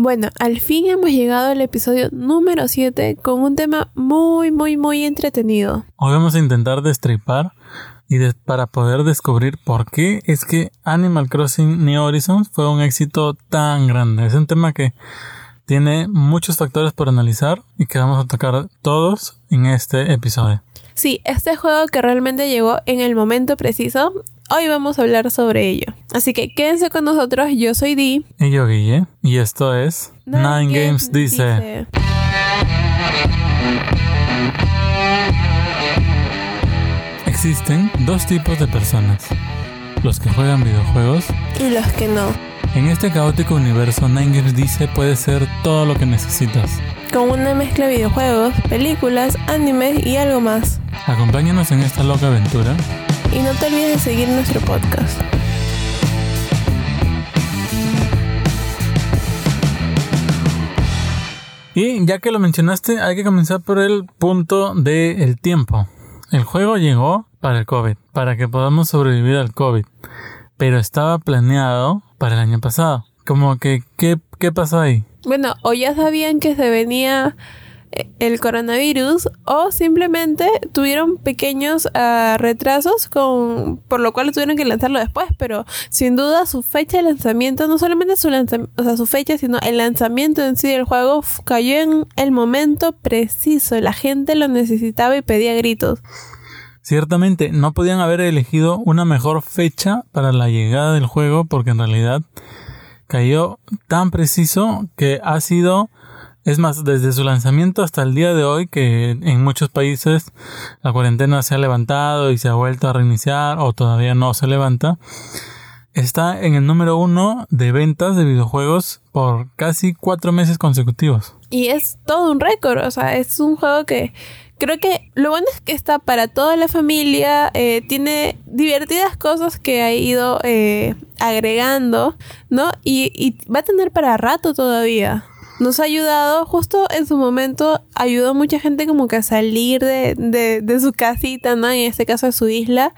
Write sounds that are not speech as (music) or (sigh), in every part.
Bueno, al fin hemos llegado al episodio número 7 con un tema muy, muy, muy entretenido. Hoy vamos a intentar destripar y para poder descubrir por qué es que Animal Crossing New Horizons fue un éxito tan grande. Es un tema que tiene muchos factores por analizar y que vamos a tocar todos en este episodio. Sí, este juego que realmente llegó en el momento preciso, hoy vamos a hablar sobre ello. Así que quédense con nosotros, yo soy Di. Y yo Guille, y esto es Nine, Games, dice. Existen dos tipos de personas, los que juegan videojuegos y los que no. En este caótico universo, Nine Games dice puede ser todo lo que necesitas. Con una mezcla de videojuegos, películas, animes y algo más. Acompáñanos en esta loca aventura. Y no te olvides de seguir nuestro podcast. Y ya que lo mencionaste, hay que comenzar por el punto del tiempo. El juego llegó para el COVID, para que podamos sobrevivir al COVID, pero estaba planeado para el año pasado. Como que, ¿qué, qué pasó ahí? Bueno, o ya sabían que se venía el coronavirus o simplemente tuvieron pequeños ah, retrasos con por lo cual tuvieron que lanzarlo después pero sin duda su fecha de lanzamiento no solamente su o sea su fecha sino el lanzamiento en sí del juego cayó en el momento preciso. La gente lo necesitaba y pedía gritos. Ciertamente no podían haber elegido una mejor fecha para la llegada del juego porque en realidad cayó tan preciso que ha sido es más, desde su lanzamiento hasta el día de hoy, que en muchos países la cuarentena se ha levantado y se ha vuelto a reiniciar o todavía no se levanta, está en el número uno de ventas de videojuegos por casi cuatro meses consecutivos. Y es todo un récord, o sea, es un juego que creo que lo bueno es que está para toda la familia, eh, tiene divertidas cosas que ha ido eh, agregando, ¿no? Y, y va a tener para rato todavía nos ha ayudado, justo en su momento, ayudó a mucha gente como que a salir de, de, su casita, ¿no? En este caso de su isla.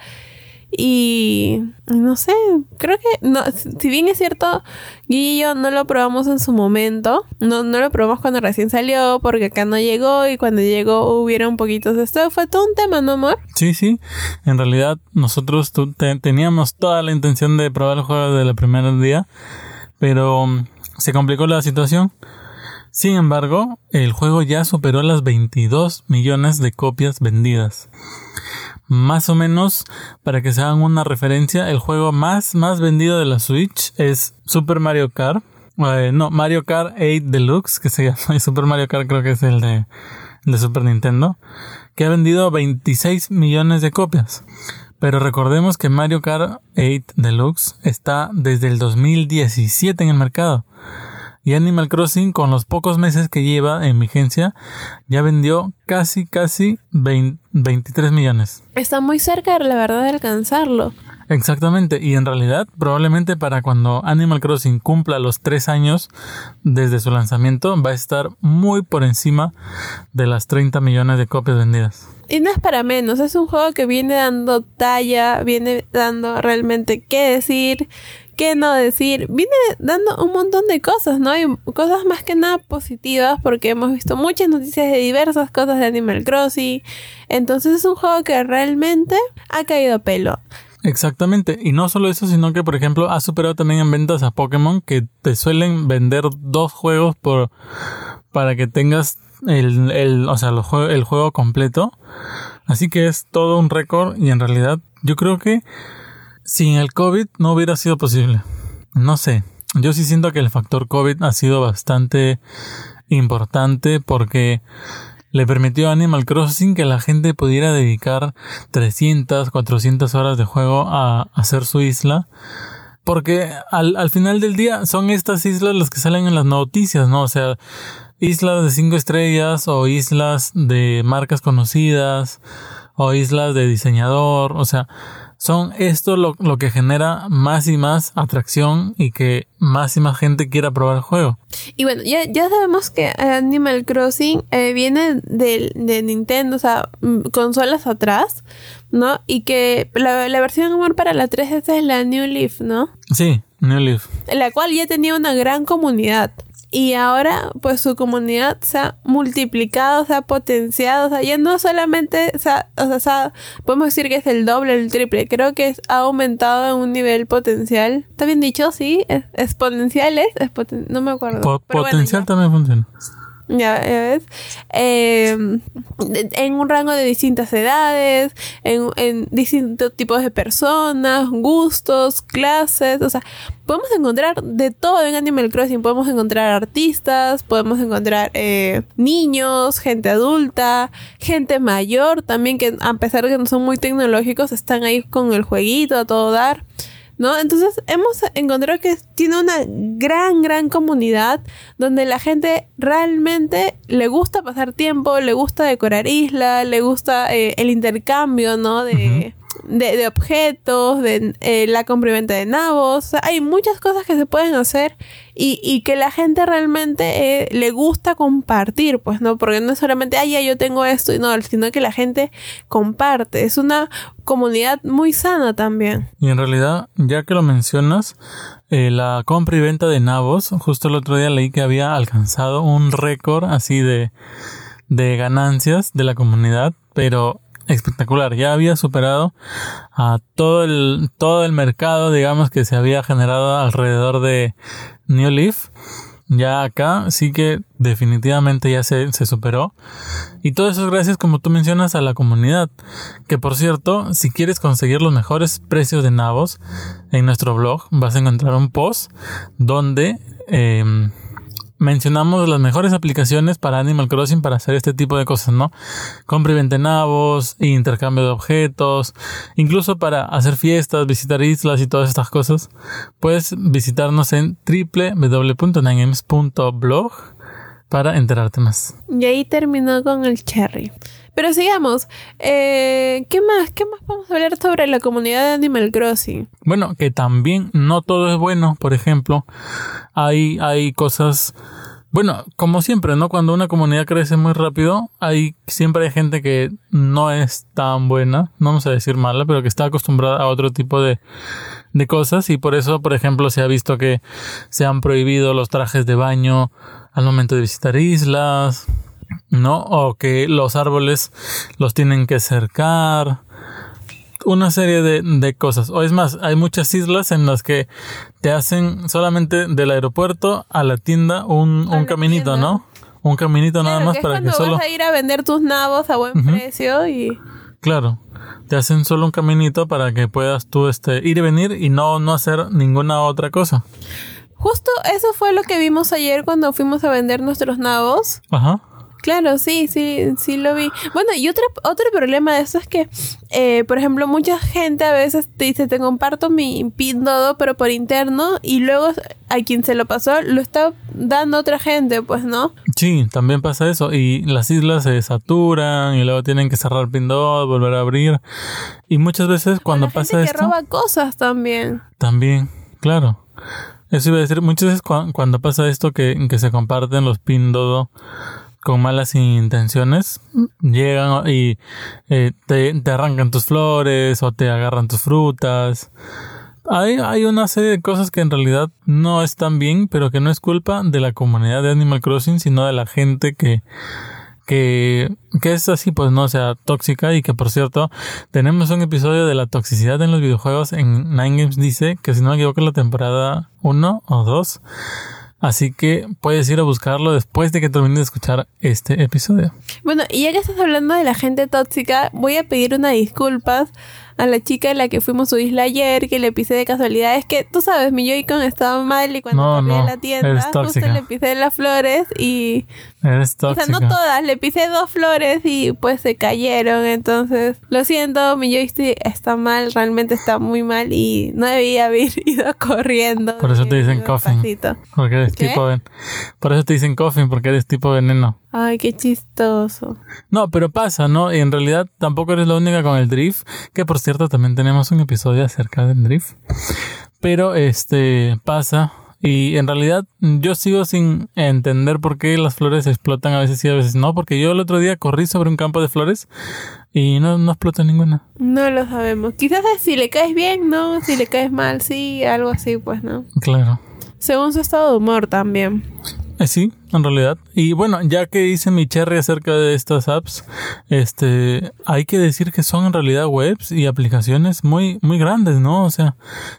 Y no sé, creo que no, si bien es cierto, Guille y yo no lo probamos en su momento, no, no lo probamos cuando recién salió, porque acá no llegó y cuando llegó hubieron poquitos de esto, fue todo un tema, ¿no, amor? Sí, sí, en realidad nosotros teníamos toda la intención de probar el juego desde el primer día, pero mm, se complicó la situación sin embargo, el juego ya superó las 22 millones de copias vendidas. Más o menos, para que se hagan una referencia, el juego más, más vendido de la Switch es Super Mario Kart. Eh, no, Mario Kart 8 Deluxe, que se llama (laughs) Super Mario Kart, creo que es el de, de Super Nintendo, que ha vendido 26 millones de copias. Pero recordemos que Mario Kart 8 Deluxe está desde el 2017 en el mercado. Y Animal Crossing, con los pocos meses que lleva en vigencia, ya vendió casi, casi 23 millones. Está muy cerca, la verdad, de alcanzarlo. Exactamente, y en realidad probablemente para cuando Animal Crossing cumpla los 3 años desde su lanzamiento va a estar muy por encima de las 30 millones de copias vendidas. Y no es para menos, es un juego que viene dando talla, viene dando realmente qué decir, qué no decir. Viene dando un montón de cosas, ¿no? Y cosas más que nada positivas porque hemos visto muchas noticias de diversas cosas de Animal Crossing. Entonces es un juego que realmente ha caído a pelo. Exactamente, y no solo eso, sino que por ejemplo ha superado también en ventas a Pokémon que te suelen vender dos juegos por para que tengas el, el o sea, el juego completo. Así que es todo un récord y en realidad yo creo que sin el COVID no hubiera sido posible. No sé. Yo sí siento que el factor COVID ha sido bastante importante porque le permitió a Animal Crossing que la gente pudiera dedicar 300, 400 horas de juego a hacer su isla. Porque al, al final del día son estas islas las que salen en las noticias, ¿no? O sea, islas de 5 estrellas o islas de marcas conocidas o islas de diseñador, o sea, son esto lo, lo, que genera más y más atracción y que más y más gente quiera probar el juego. Y bueno, ya, ya sabemos que Animal Crossing eh, viene de, de, Nintendo, o sea, mm, consolas atrás, ¿no? Y que la, la versión amor para la 3 es la New Leaf, ¿no? Sí, New Leaf. La cual ya tenía una gran comunidad. Y ahora pues su comunidad se ha multiplicado, se ha potenciado, o sea, ya no solamente, o sea, o sea, podemos decir que es el doble, el triple, creo que ha aumentado en un nivel potencial. ¿Está bien dicho? Sí, es, exponencial es, no me acuerdo. potencial también funciona. Ya, ves. Em, en un rango de distintas edades, en, en, distintos tipos de personas, gustos, clases. O sea, podemos encontrar de todo en Animal Crossing. Podemos encontrar artistas, podemos encontrar eh, niños, gente adulta, gente mayor también, que a pesar de que no son muy tecnológicos, están ahí con el jueguito a todo dar. ¿No? Entonces hemos encontrado que tiene una gran, gran comunidad donde la gente realmente le gusta pasar tiempo, le gusta decorar isla, le gusta eh, el intercambio, ¿no? De, de, objetos, de eh, la compra de nabos. hay muchas cosas que se pueden hacer y, que la gente realmente eh, le gusta compartir, pues, ¿no? Porque no es solamente, ay, ya yo tengo esto, y no, sino que la gente comparte. Es una comunidad muy sana también. Y en realidad, ya que lo mencionas, eh, la compra y venta de nabos, justo el otro día leí que había alcanzado un récord así de, de ganancias de la comunidad, pero espectacular. Ya había superado a todo el, todo el mercado, digamos, que se había generado alrededor de New Leaf. Ya acá sí que definitivamente ya se, se superó. Y todo eso es gracias, como tú mencionas, a la comunidad. Que por cierto, si quieres conseguir los mejores precios de nabos, en nuestro blog vas a encontrar un post donde eh, mencionamos las mejores aplicaciones para Animal Crossing para hacer este tipo de cosas, ¿no? Compra y venta nabos, intercambio de objetos, incluso para hacer fiestas, visitar islas y todas estas cosas. Puedes visitarnos en www.ninegames.blog para enterarte más. Y ahí terminó con el cherry. Pero sigamos. Eh, ¿Qué más? ¿Qué más vamos a hablar sobre la comunidad de Animal Crossing? Bueno, que también no todo es bueno. Por ejemplo, hay, hay cosas. Bueno, como siempre, ¿no? Cuando una comunidad crece muy rápido, hay siempre hay gente que no es tan buena, no vamos a decir mala, pero que está acostumbrada a otro tipo de, de cosas y por eso, por ejemplo, se ha visto que se han prohibido los trajes de baño al momento de visitar islas, ¿no? O que los árboles los tienen que cercar. Una serie de, de, cosas. O es más, hay muchas islas en las que te hacen solamente del aeropuerto a la tienda un, un caminito, ¿no? Un caminito nada más para que solo. vas a ir a vender tus nabos a buen precio y. Claro. Te hacen solo un caminito para que puedas tú este, ir y venir y no, no hacer ninguna otra cosa. Justo eso fue lo que vimos ayer cuando fuimos a vender nuestros nabos. Ajá. Claro, sí, sí, sí lo vi. Bueno, y otro, otro problema de eso es que, eh, por ejemplo, mucha gente a veces te dice, te comparto mi pin dodo, pero por interno, y luego a quien se lo pasó lo está dando otra gente, pues, ¿no? Sí, también pasa eso. Y las islas se saturan y luego tienen que cerrar pin dodo, volver a abrir. Y muchas veces cuando pasa gente que roba cosas también. También, claro. Eso iba a decir, muchas veces cuando pasa esto que, que se comparten los pin dodo con malas intenciones llegan y eh, te, arrancan tus flores o te agarran tus frutas. Hay, hay una serie de cosas que en realidad no están bien, pero que no es culpa de la comunidad de Animal Crossing, sino de la gente que, que, que es así, pues no, sea, tóxica y que por cierto, tenemos un episodio de la toxicidad en los videojuegos en Nine Games dice que si no me equivoco la temporada 1 o 2 Así que puedes ir a buscarlo después de que termine de escuchar este episodio. Bueno, y ya que estás hablando de la gente tóxica, voy a pedir una disculpas a la chica en la que fuimos a su isla ayer, que le pisé de casualidad. Es que tú sabes, mi Joy-Con estaba mal y cuando no, a la tienda, justo le pisé las flores y. Eres tóxica. O sea, no todas, le pisé dos flores y pues se cayeron. Entonces, lo siento, mi joystick está mal, realmente está muy mal y no debía haber (laughs) ido corriendo. Por eso te dicen coffin. Porque eres tipo. Por eso te dicen coffin, porque eres tipo veneno. Ay, qué chistoso. No, pero pasa, ¿no? Y en realidad tampoco eres la única con el drift, que por cierto también tenemos un episodio acerca del drift. Pero este pasa y en realidad yo sigo sin entender por qué las flores explotan a veces y a veces no, porque yo el otro día corrí sobre un campo de flores y no, no explota ninguna. No lo sabemos. Quizás es si le caes bien, ¿no? Si le caes mal, sí, algo así, pues, ¿no? Claro. Según su estado de humor también. Eh, sí, en realidad. Y bueno, ya que hice mi cherry acerca de estas apps, este, hay que decir que son en realidad webs y aplicaciones muy, muy grandes, ¿no? O sea,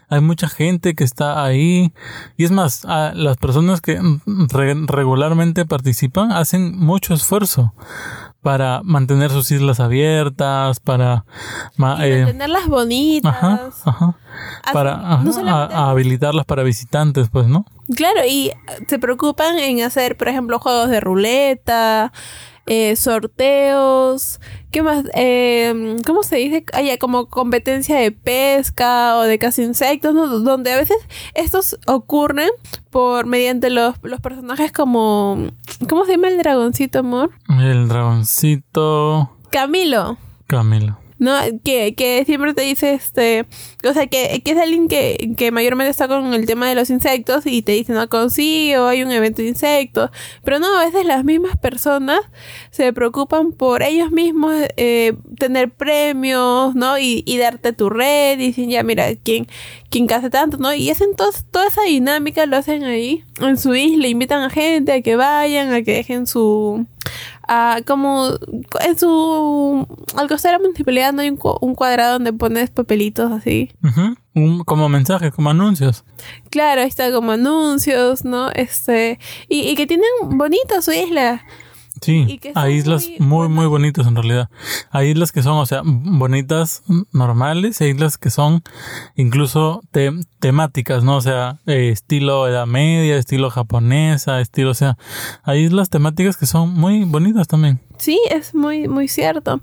hay mucha gente que está ahí. Y es más, las personas que regularmente participan hacen mucho esfuerzo para mantener sus islas abiertas, para eh, mantenerlas bonitas, para habilitarlas para visitantes, pues, ¿no? Claro, y se preocupan en hacer, por ejemplo, juegos de ruleta, eh, sorteos, ¿qué más? Eh, ¿Cómo se dice? Como competencia de pesca o de caza insectos, donde a veces estos ocurren por mediante los, los personajes como... ¿Cómo se llama el dragoncito, amor? El dragoncito... Camilo. Camilo. ¿No? Que, que siempre te dice, este, o sea, que, que es alguien que, que mayormente está con el tema de los insectos y te dice, no, consigo, hay un evento de insectos, pero no, a veces las mismas personas se preocupan por ellos mismos eh, tener premios, ¿no? Y, y, darte tu red y dicen, ya, mira, ¿quién, quién hace tanto, ¿no? Y hacen toda esa dinámica, lo hacen ahí, en su isla, invitan a gente a que vayan, a que dejen su como en su al costado de la municipalidad no hay un, cuadrado donde pones papelitos así. Como mensajes como anuncios. Claro ahí está como anuncios no este y, y que tienen bonita su isla Sí, hay islas muy, muy, bonitas en realidad. Hay islas que son, o sea, bonitas normales, hay islas que son incluso temáticas, ¿no? O sea, eh, estilo Edad Media, estilo japonesa, estilo, o sea, hay islas temáticas que son muy bonitas también. Sí, es muy, muy cierto.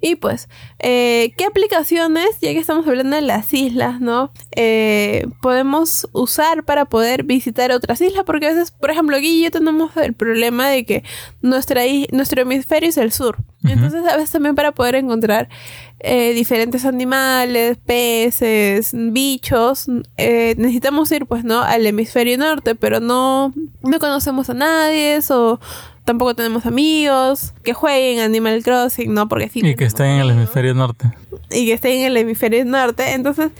Y pues, eh, ¿qué aplicaciones, ya que estamos hablando de las islas, ¿no? Eh, podemos usar para poder visitar otras islas? Porque a veces, por ejemplo, aquí y yo tenemos el problema de que nuestra, nuestro hemisferio es el sur. Entonces, a veces también para poder encontrar eh, diferentes animales, peces, bichos, necesitamos ir, pues, ¿no? Al hemisferio norte, pero no, no conocemos a nadie o tampoco tenemos amigos que jueguen Animal Crossing, ¿no? Porque sí. Y que estén en el hemisferio norte. Y que estén en el hemisferio norte. Entonces,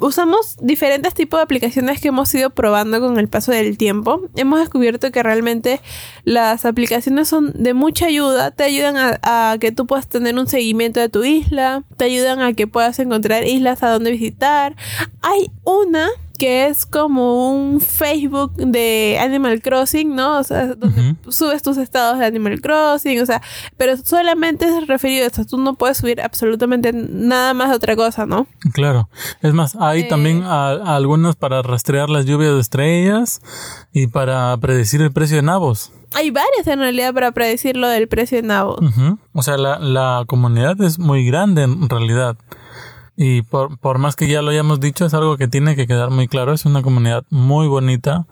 usamos diferentes tipos de aplicaciones que hemos ido probando con el paso del tiempo. Hemos descubierto que realmente las aplicaciones son de mucha ayuda. Te ayudan a, a que tú puedas tener un seguimiento de tu isla. Te ayudan a que puedas encontrar islas a donde visitar. Hay una que es como un Facebook de Animal Crossing, ¿no? O sea, donde subes tus estados de Animal Crossing, o sea, pero solamente es referido a esto, tú no puedes subir absolutamente nada más de otra cosa, ¿no? Claro, es más, hay eh, también algunos para rastrear las lluvias de estrellas y para predecir el precio de nabos. Hay varias en realidad para predecir lo del precio de nabos. O sea, la, la comunidad es muy grande en realidad. Y por, por más que ya lo hayamos dicho, es algo que tiene que quedar muy claro. Es una comunidad muy bonita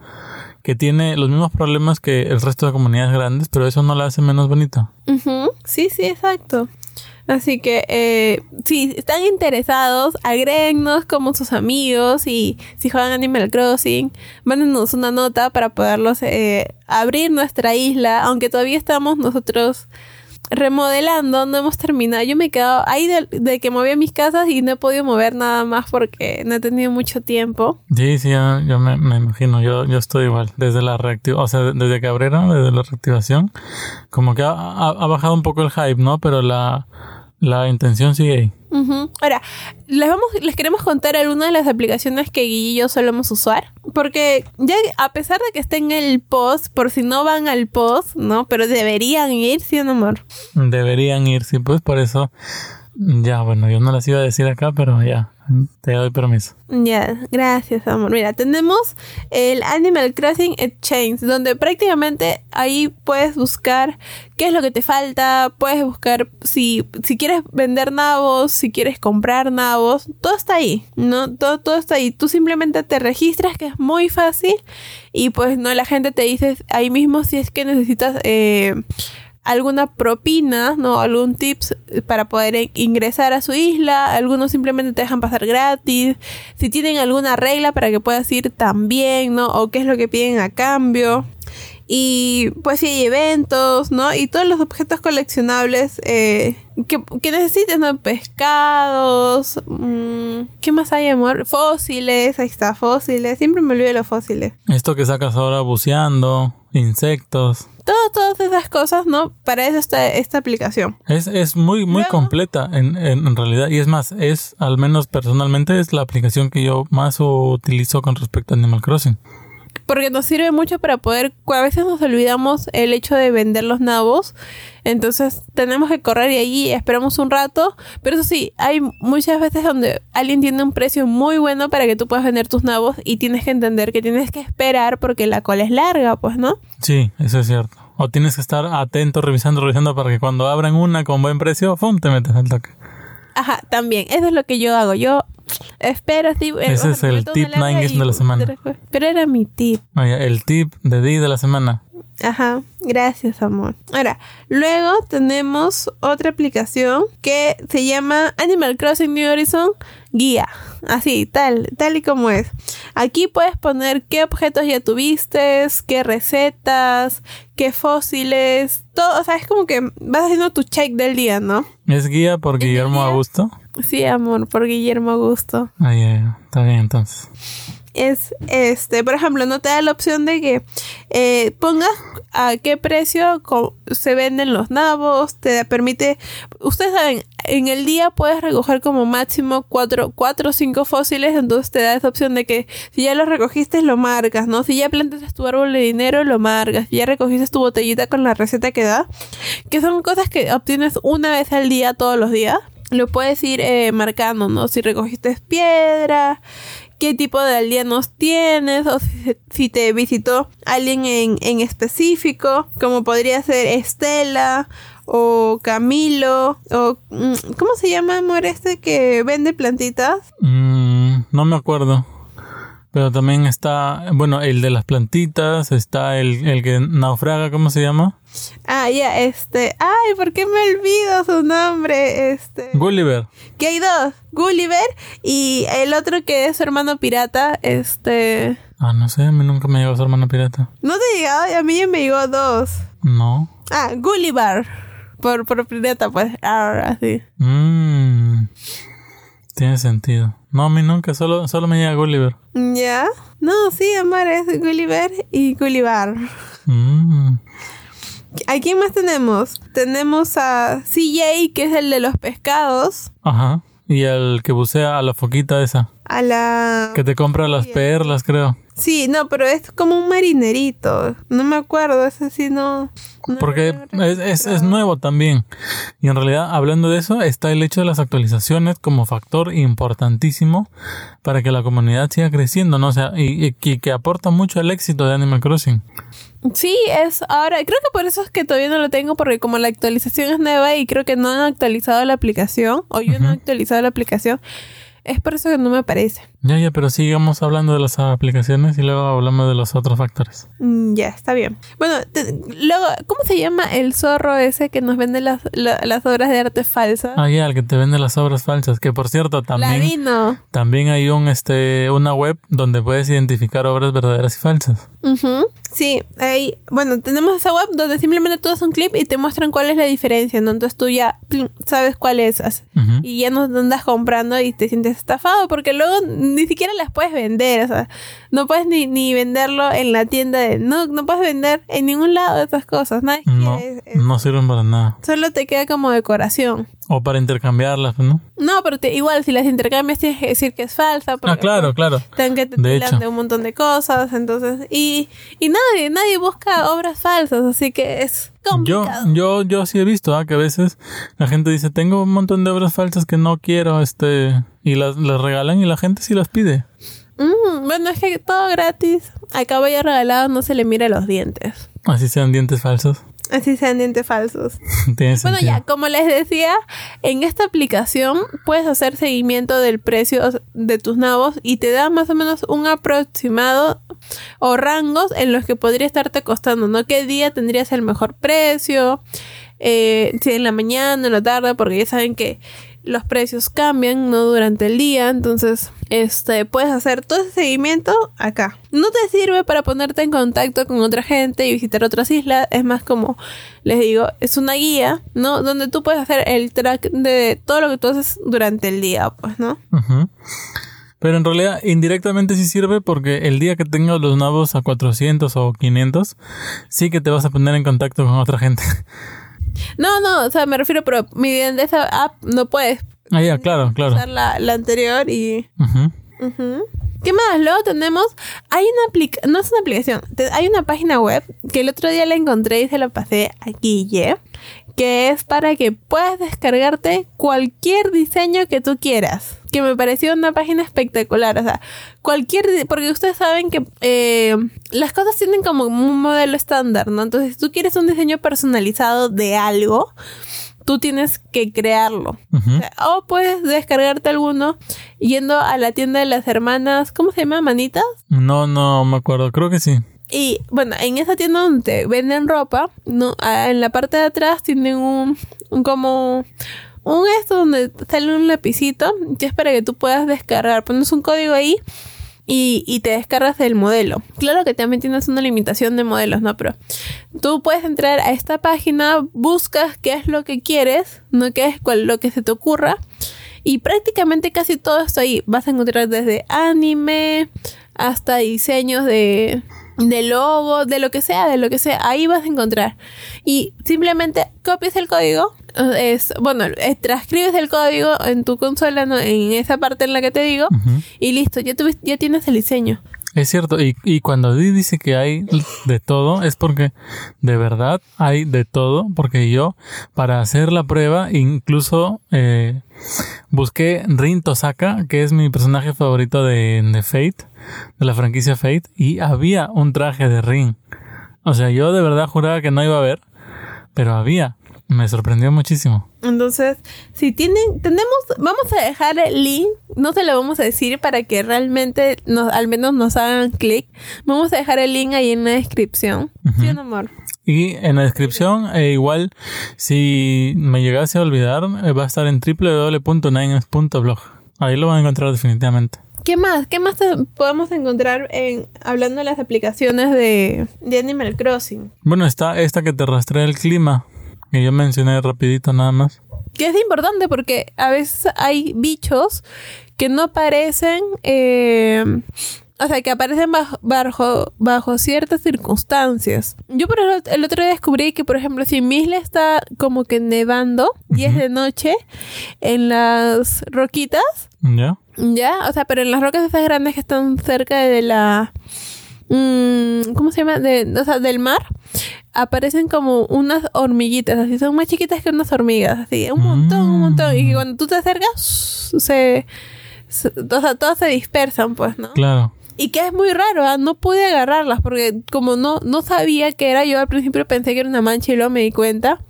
que tiene los mismos problemas que el resto de comunidades grandes, pero eso no la hace menos bonita. Sí, sí, exacto. Así que eh, si están interesados, agréguenos como sus amigos y si juegan Animal Crossing, mándenos una nota para poderlos eh, abrir nuestra isla, aunque todavía estamos nosotros remodelando, no hemos terminado. Yo me he quedado ahí de, que moví mis casas y no he podido mover nada más porque no he tenido mucho tiempo. Sí, sí, yo, me, imagino, yo, yo estoy igual. Desde la reactivación, o sea, desde Cabrera, desde la reactivación, como que ha bajado un poco el hype, ¿no? Pero la, la intención sigue ahí. Ahora, les vamos, les queremos contar algunas de las aplicaciones que Guille y yo solemos usar. Porque ya a pesar de que esté en el post, por si no van al post, ¿no? Pero deberían ir, ¿sí o amor? Deberían ir, sí, pues por eso. Ya, bueno, yo no las iba a decir acá, pero ya. Te doy permiso. Ya, gracias, amor. Mira, tenemos el Animal Crossing Exchange, donde prácticamente ahí puedes buscar qué es lo que te falta, puedes buscar si, si quieres vender nabos, si quieres comprar nabos, todo está ahí, ¿no? Todo, todo está ahí. Tú simplemente te registras, que es muy fácil, y pues no, la gente te dice ahí mismo si es que necesitas... Eh, alguna propina, ¿no? Algún tips para poder ingresar a su isla. Algunos simplemente te dejan pasar gratis. Si tienen alguna regla para que puedas ir también, ¿no? O qué es lo que piden a cambio. Y pues sí hay eventos, ¿no? Y todos los objetos coleccionables eh, que, que, necesites, ¿no? Pescados. Mmm, ¿Qué más hay, amor? Fósiles, ahí está, fósiles. Siempre me olvido de los fósiles. Esto que sacas ahora buceando, insectos. Todo, todas esas cosas, ¿no? Para eso está esta aplicación. Es, es muy, muy Luego, completa en, en, en, realidad. Y es más, es, al menos personalmente, es la aplicación que yo más utilizo con respecto a Animal Crossing porque nos sirve mucho para poder, a veces nos olvidamos el hecho de vender los nabos, entonces tenemos que correr y allí esperamos un rato, pero eso sí, hay muchas veces donde alguien tiene un precio muy bueno para que tú puedas vender tus nabos y tienes que entender que tienes que esperar porque la cola es larga, pues, ¿no? Sí, eso es cierto. O tienes que estar atento, revisando, revisando para que cuando abran una con buen precio, ¡fum! te metes al toque. Ajá, también, eso es lo que yo hago. Yo espero, sí. Ese es el tip 9 de la semana. Pero era mi tip. Oye, el tip de D de la semana. Ajá, gracias amor. Ahora, luego tenemos otra aplicación que se llama Animal Crossing New Horizon Guía. Así, tal, tal y como es. Aquí puedes poner qué objetos ya tuviste, qué recetas, qué fósiles, todo, o sea, es como que vas haciendo tu check del día, ¿no? ¿Es guía por Guillermo Augusto? Sí, amor, por Guillermo Augusto. Ah, ya, está bien entonces es este, por ejemplo, no te da la opción de que eh, pongas a qué precio se venden los nabos, te permite, ustedes saben, en el día puedes recoger como máximo cuatro, cuatro o cinco fósiles, entonces te da esa opción de que si ya los recogiste lo marcas, ¿no? Si ya plantaste tu árbol de dinero, lo marcas, si ya recogiste tu botellita con la receta que da, que son cosas que obtienes una vez al día, todos los días. Lo puedes ir eh, marcando, ¿no? Si recogiste piedra, qué tipo de aldeanos tienes o si, si te visitó alguien en, en, específico, como podría ser Estela o Camilo o ¿cómo se llama amor este que vende plantitas? Mm, no me acuerdo. Pero también está, bueno, el de las plantitas, está el, el que naufraga, ¿cómo se llama? Ah, ya, este. Ay, ¿por qué me olvido su nombre? Este. Gulliver. Que hay dos. Gulliver y el otro que es su hermano pirata, este. Ah, no sé, a mí nunca me llegó su hermano pirata. ¿No te llegado? A mí ya me llegó dos. No. Ah, Gulliver. Por, por pirata, pues. Ahora sí. Mmm. Tiene sentido. No, a mí nunca, solo, solo me llega Gulliver. ¿Ya? No, sí, amor, es Gulliver y Gulliver. Mm. ¿A quién más tenemos? Tenemos a CJ, que es el de los pescados. Ajá. Y el que bucea a la foquita esa. A la... Que te compra las perlas, creo. Sí, no, pero es como un marinerito. No me acuerdo, ese sí no... no Porque es, es, es, nuevo también. Y en realidad, hablando de eso, está el hecho de las actualizaciones como factor importantísimo para que la comunidad siga creciendo, ¿no? O sea, y, y, y que aporta mucho al éxito de Animal Crossing. Sí, es ahora, creo que por eso es que todavía no lo tengo, porque como la actualización es nueva y creo que no han actualizado la aplicación, o yo uh -huh. no he actualizado la aplicación, es por eso que no me aparece. Ya, ya, pero sigamos hablando de las aplicaciones y luego hablamos de los otros factores. Mm, ya, está bien. Bueno, te, luego, ¿cómo se llama el zorro ese que nos vende las, la, las obras de arte falsas? Ah, ya, el que te vende las obras falsas, que por cierto también... Ladino. También hay un, este, una web donde puedes identificar obras verdaderas y falsas. Uh -huh. Sí, ahí, bueno, tenemos esa web donde simplemente tú das un clip y te muestran cuál es la diferencia, ¿no? Entonces tú ya sabes cuál es uh -huh. y ya no andas comprando y te sientes estafado porque luego ni siquiera las puedes vender, o sea, no puedes ni, ni venderlo en la tienda, de, no, no puedes vender en ningún lado de estas cosas, nadie no, quiere, es, no sirven para nada. Solo te queda como decoración. O para intercambiarlas, ¿no? No, pero te, igual si las intercambias tienes que decir que es falsa. Ah, claro, claro. Tengan que te de, de un montón de cosas, entonces, y, y nadie, nadie busca obras falsas, así que es complicado. Yo, yo, yo sí he visto ¿eh? que a veces la gente dice, tengo un montón de obras falsas que no quiero, este, y las, las regalan y la gente sí las pide. Mm, bueno, es que todo gratis. A caballo regalado no se le mira los dientes. Así sean dientes falsos. Así sean dientes falsos. (laughs) Tiene bueno, ya, como les decía, en esta aplicación puedes hacer seguimiento del precio de tus nabos y te da más o menos un aproximado o rangos en los que podría estarte costando, ¿no? ¿Qué día tendrías el mejor precio? Eh, si en la mañana, en la tarde, porque ya saben que los precios cambian, ¿no? Durante el día, entonces, este, puedes hacer todo ese seguimiento acá. No te sirve para ponerte en contacto con otra gente y visitar otras islas, es más como, les digo, es una guía, ¿no? Donde tú puedes hacer el track de todo lo que tú haces durante el día, pues, ¿no? Pero en realidad indirectamente sí sirve porque el día que tengas los nabos a 400 o 500, sí que te vas a poner en contacto con otra gente. (laughs) No, no, o sea, me refiero, pero mi de esa app no puedes. Ah, ya, claro, claro. Usar la, la anterior y... ¿Qué más? Luego tenemos, hay una aplicación, no es una aplicación, hay una página web que el otro día la encontré y se la pasé a Guille, que es para que puedas descargarte cualquier diseño que tú quieras. Que me pareció una página espectacular. O sea, cualquier. Porque ustedes saben que eh, las cosas tienen como un modelo estándar, ¿no? Entonces, si tú quieres un diseño personalizado de algo, tú tienes que crearlo. o, puedes descargarte alguno yendo a la tienda de las hermanas. ¿Cómo se llama? ¿Manitas? No, no me acuerdo. Creo que sí. Y bueno, en esa tienda donde venden ropa, no, en la parte de atrás tienen un, un como un esto donde sale un lapicito que es para que tú puedas descargar. Pones un código ahí y, y, te descargas el modelo. Claro que también tienes una limitación de modelos, ¿no? Pero tú puedes entrar a esta página, buscas qué es lo que quieres, no qué es cual, lo que se te ocurra. Y prácticamente casi todo esto ahí vas a encontrar desde anime hasta diseños de, de logo, de lo que sea, de lo que sea, ahí vas a encontrar. Y simplemente copias el código, es, bueno, transcribes el código en tu consola, en esa parte en la que te digo, y listo, ya, ya tienes el diseño. Es cierto, y, y cuando dice que hay de todo, es porque de verdad hay de todo, porque yo, para hacer la prueba, incluso eh, busqué Rin Tosaka, que es mi personaje favorito de, de Fate, de la franquicia Fate, y había un traje de Rin. O sea, yo de verdad juraba que no iba a haber, pero había. Me sorprendió muchísimo. Entonces, si tienen, tenemos, vamos a dejar el link, no se lo vamos a decir para que realmente nos, al menos nos hagan clic. Vamos a dejar el link ahí en la descripción. ¿Sí, amor? Y en la descripción, eh, igual, si me llegase a olvidar, eh, va a estar en www.nines.blog. Ahí lo van a encontrar definitivamente. ¿Qué más? ¿Qué más podemos encontrar en hablando de las aplicaciones de, de Animal Crossing? Bueno, está esta que te rastrea el clima que yo mencioné rapidito nada más. Que es importante porque a veces hay bichos que no aparecen, eh, o sea, que aparecen bajo, bajo, ciertas circunstancias. Yo por el, el, otro día descubrí que, por ejemplo, si Misle está como que nevando y es de noche en las roquitas. Ya. Ya, o sea, pero en las rocas esas grandes que están cerca de la... Mmm, ¿Cómo se llama? De, o sea, del mar aparecen como unas hormiguitas, así son más chiquitas que unas hormigas, así, un montón, un montón. Y cuando tú te acercas, se, o sea, todas se dispersan, pues, ¿no? Claro. Y que es muy raro, ¿ah? no pude agarrarlas porque como no, no sabía que era, yo al principio pensé que era una mancha y luego me di cuenta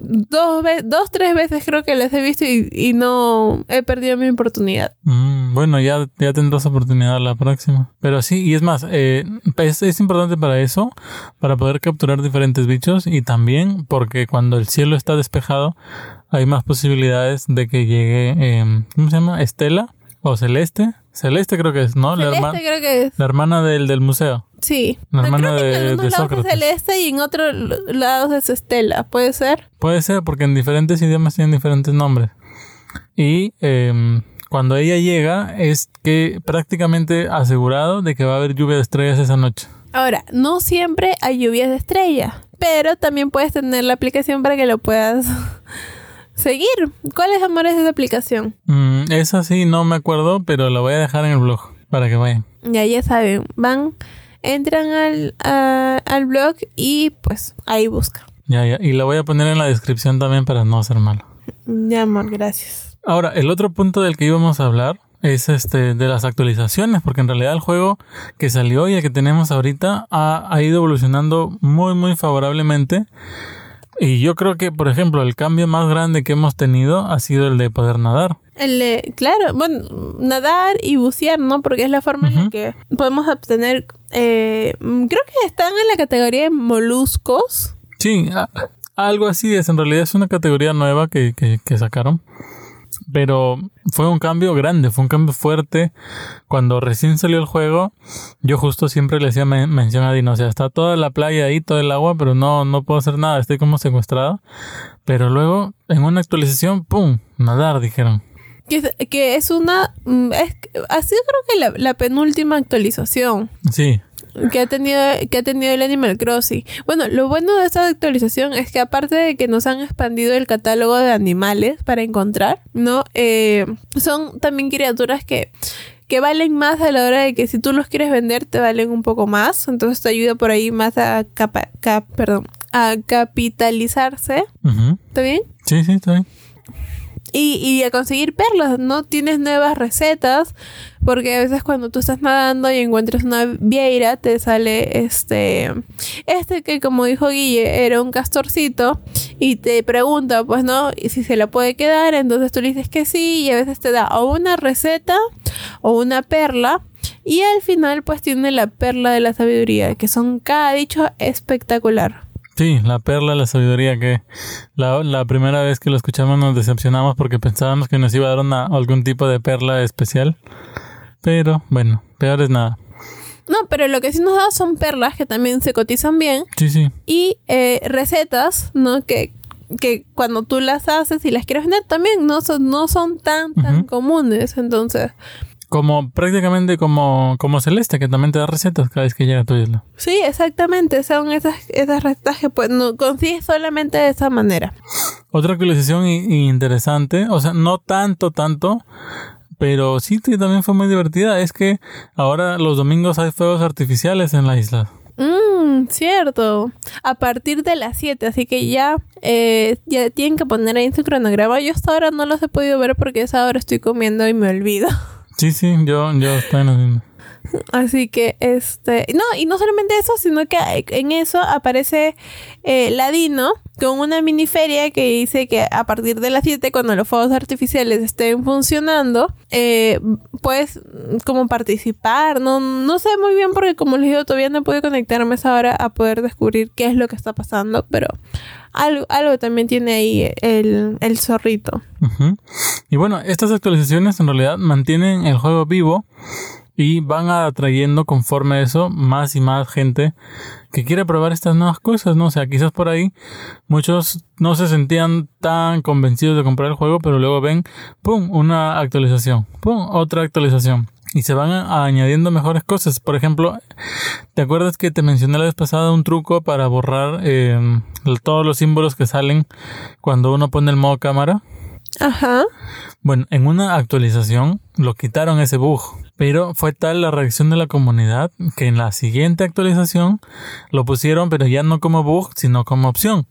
dos, dos, tres veces creo que les he visto y, no he perdido mi oportunidad. Mm, bueno, ya, ya tendrás oportunidad la próxima. Pero sí, y es más, eh, es, importante para eso, para poder capturar diferentes bichos y también porque cuando el cielo está despejado hay más posibilidades de que llegue, eh, ¿cómo se llama? Estela o Celeste. Celeste creo que es, ¿no? Celeste la creo que es. La hermana del, del museo. Sí. La hermana creo de, que en de Sócrates. es Celeste y en otros lados es Estela. ¿Puede ser? Puede ser, porque en diferentes idiomas tienen diferentes nombres. Y eh, cuando ella llega, es que prácticamente asegurado de que va a haber lluvia de estrellas esa noche. Ahora, no siempre hay lluvias de estrellas, pero también puedes tener la aplicación para que lo puedas (laughs) seguir. ¿Cuáles amores de esa aplicación? Mm, esa sí, no me acuerdo, pero la voy a dejar en el blog para que vayan. Ya, ya saben, van, entran al, al blog y pues ahí buscan. Ya, ya, y la voy a poner en la descripción también para no ser malo. Ya, amor, gracias. Ahora, el otro punto del que íbamos a hablar es este de las actualizaciones, porque en realidad el juego que salió y el que tenemos ahorita ha, ha ido evolucionando muy, muy favorablemente. Y yo creo que, por ejemplo, el cambio más grande que hemos tenido ha sido el de poder nadar. El de, claro, bueno, nadar y bucear, ¿no? Porque es la forma en la que podemos obtener, eh, creo que están en la categoría de moluscos. Sí, algo así es, en realidad es una categoría nueva que, que, que sacaron. Pero fue un cambio grande, fue un cambio fuerte. Cuando recién salió el juego, yo justo siempre le hacía mención a Dino, o sea, está toda la playa ahí, todo el agua, pero no, no puedo hacer nada, estoy como secuestrado. Pero luego, en una actualización, ¡pum! Nadar, dijeron. Que, es una... Mm, es, ha sido creo que la, la penúltima actualización. Sí que ha tenido que ha tenido el Animal Crossing. Bueno, lo bueno de esta actualización es que aparte de que nos han expandido el catálogo de animales para encontrar, ¿no? Eh, son también criaturas que que valen más a la hora de que si tú los quieres vender te valen un poco más, entonces te ayuda por ahí más a capa, perdón, a capitalizarse. ¿Está bien? Sí, sí, está bien. Y, y a conseguir perlas, ¿no? Tienes nuevas recetas, porque a veces cuando tú estás nadando y encuentras una vieira, te sale este, este que como dijo Guille, era un castorcito, y te pregunta, pues, ¿no? si se la puede quedar, entonces tú le dices que sí, y a veces te da o una receta o una perla, y al final pues tiene la perla de la sabiduría, que son cada dicho espectacular. Sí, la perla la sabiduría que la, la, primera vez que lo escuchamos nos decepcionamos porque pensábamos que nos iba a dar una, algún tipo de perla especial. Pero bueno, peor es nada. No, pero lo que sí nos da son perlas que también se cotizan bien. Sí, sí. Y eh, recetas, ¿no? Que, que cuando tú las haces y las quieres vender también no son, no son tan, tan comunes. Entonces, como prácticamente como, como Celeste, que también te da recetas cada vez que llega a tu isla. Sí, exactamente. Son esas, esas recetas que pues, no, consigues solamente de esa manera. Otra actualización interesante, o sea, no tanto, tanto, pero sí que también fue muy divertida, es que ahora los domingos hay fuegos artificiales en la isla. Mmm, cierto. A partir de las 7, así que ya, eh, ya tienen que poner ahí en su cronograma. Yo hasta ahora no los he podido ver porque esa hora estoy comiendo y me olvido. (laughs) Sí, sí, yo, yo estoy en Así que, este, no, y no solamente eso, sino que en eso aparece eh, Ladino con una mini feria que dice que a partir de las 7, cuando los fuegos artificiales estén funcionando, eh, puedes como participar, no, no sé muy bien porque como les digo, todavía no puedo conectarme a esa hora a poder descubrir qué es lo que está pasando, pero algo, algo también tiene ahí el, el zorrito. Y bueno, estas actualizaciones en realidad mantienen el juego vivo y van atrayendo conforme eso más y más gente que quiere probar estas nuevas cosas, ¿no? O sea, quizás por ahí muchos no se sentían tan convencidos de comprar el juego, pero luego ven, ¡pum!, una actualización, ¡pum!, otra actualización. Y se van añadiendo mejores cosas. Por ejemplo, ¿te acuerdas que te mencioné la vez pasada un truco para borrar em, todos los símbolos que salen cuando uno pone el modo cámara? Ajá. Bueno, en una actualización lo quitaron ese bug. Pero fue tal la reacción de la comunidad que en la siguiente actualización lo pusieron, pero ya no como bug, sino como opción.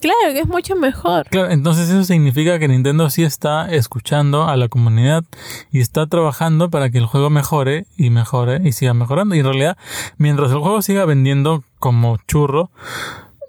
Claro, que es mucho mejor. Claro, entonces eso significa que Nintendo sí está escuchando a la comunidad y está trabajando para que el juego mejore y mejore y siga mejorando. Y en realidad, mientras el juego siga vendiendo como churro,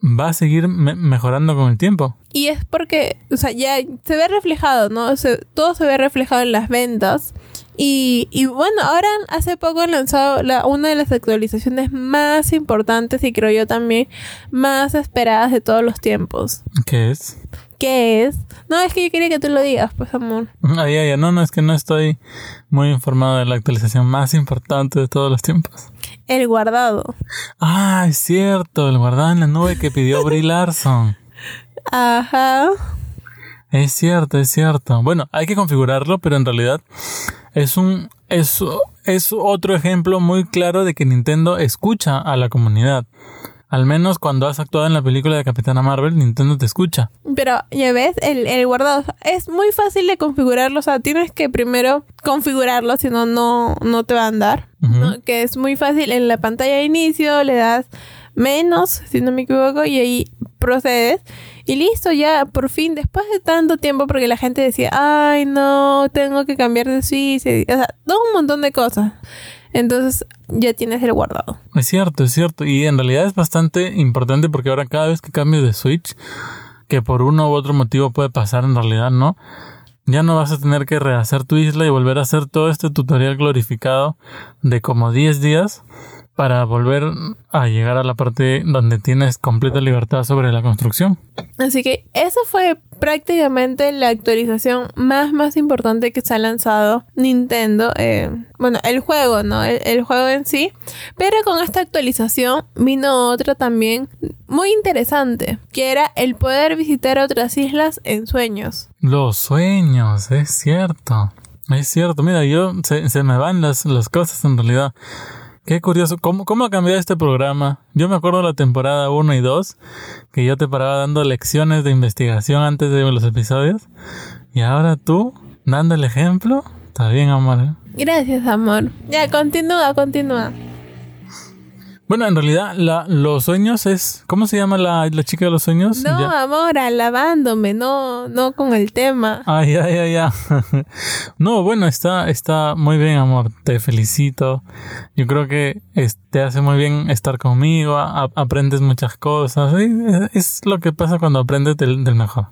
va a seguir mejorando con el tiempo. Y es porque, o sea, ya se ve reflejado, ¿no? todo se ve reflejado en las ventas. Y, y bueno, ahora hace poco han lanzado la, una de las actualizaciones más importantes y creo yo también más esperadas de todos los tiempos. ¿Qué es? ¿Qué es? No, es que yo quería que tú lo digas, pues amor. (laughs) Ah, ya, ya, no, no, es que no estoy muy informado de la actualización más importante de todos los tiempos. El guardado. Ah, es cierto, el guardado en la nube que pidió Brie (laughs) Larson. Ajá. Es cierto, es cierto. Bueno, hay que configurarlo, pero en realidad es un es, es otro ejemplo muy claro de que Nintendo escucha a la comunidad. Al menos cuando has actuado en la película de Capitana Marvel, Nintendo te escucha. Pero ya ves, el, el guardado es muy fácil de configurarlo. O sea, tienes que primero configurarlo, si no, no te va a andar. Que es muy fácil. En la pantalla de inicio le das menos, si no me equivoco, y ahí procedes. Y listo, ya por fin, después de tanto tiempo, porque la gente decía, ay, no, tengo que cambiar de Switch. O sea, todo un montón de cosas. Entonces ya tienes el guardado. Es cierto, es cierto. Y en realidad es bastante importante porque ahora cada vez que cambies de Switch, que por uno u otro motivo puede pasar en realidad, ¿no? Ya no vas a tener que rehacer tu isla y volver a hacer todo este tutorial glorificado de como 10 días para volver a llegar a la parte donde tienes completa libertad sobre la construcción. Así que esa fue prácticamente la actualización más más importante que se ha lanzado Nintendo. Eh, bueno, el juego, ¿no? El, el, juego en sí. Pero con esta actualización vino otra también muy interesante, que era el poder visitar otras islas en sueños. Los sueños, es cierto. Es cierto, mira, yo se, se me van las, las cosas en realidad. Qué curioso. ¿Cómo, ¿Cómo ha cambiado este programa? Yo me acuerdo de la temporada 1 y 2, que yo te paraba dando lecciones de investigación antes de los episodios. Y ahora tú, dando el ejemplo. Está bien, amor. ¿eh? Gracias, amor. Ya, continúa, continúa. Bueno, en realidad, la, los sueños es. ¿Cómo se llama la, la chica de los sueños? No, Ya. amor, alabándome, no, no con el tema. Ay, ya, ya, ya. no, bueno, está, está muy bien, amor. Te felicito. Yo creo que es- te hace muy bien estar conmigo. a- aprendes muchas cosas. Es, es lo que pasa cuando aprendes del, del mejor.